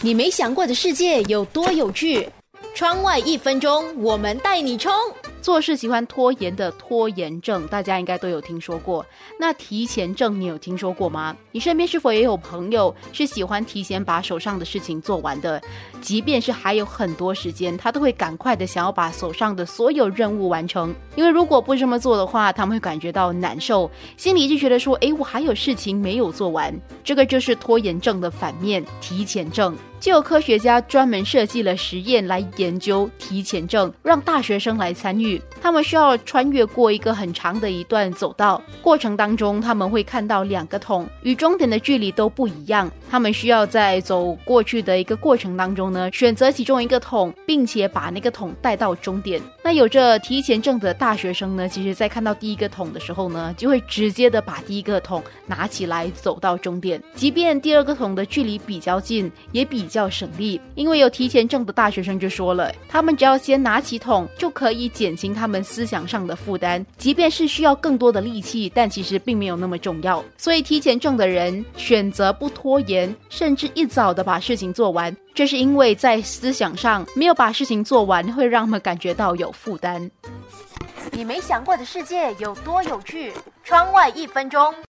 你没想过的世界有多有趣？窗外一分钟，我们带你冲！做事喜欢拖延的拖延症，大家应该都有听说过。那提前症，你有听说过吗？你身边是否也有朋友是喜欢提前把手上的事情做完的？即便是还有很多时间，他都会赶快的想要把手上的所有任务完成。因为如果不这么做的话，他们会感觉到难受，心里就觉得说：“诶，我还有事情没有做完。”这个就是拖延症的反面——提前症。就有科学家专门设计了实验来研究提前症，让大学生来参与。他们需要穿越过一个很长的一段走道，过程当中他们会看到两个桶，与终点的距离都不一样。他们需要在走过去的一个过程当中呢，选择其中一个桶，并且把那个桶带到终点。那有着提前症的大学生呢，其实在看到第一个桶的时候呢，就会直接的把第一个桶拿起来走到终点，即便第二个桶的距离比较近，也。比较省力，因为有提前证的大学生就说了，他们只要先拿起桶，就可以减轻他们思想上的负担，即便是需要更多的力气，但其实并没有那么重要。所以提前证的人选择不拖延，甚至一早的把事情做完，这是因为在思想上没有把事情做完，会让他们感觉到有负担。你没想过的世界有多有趣？窗外一分钟。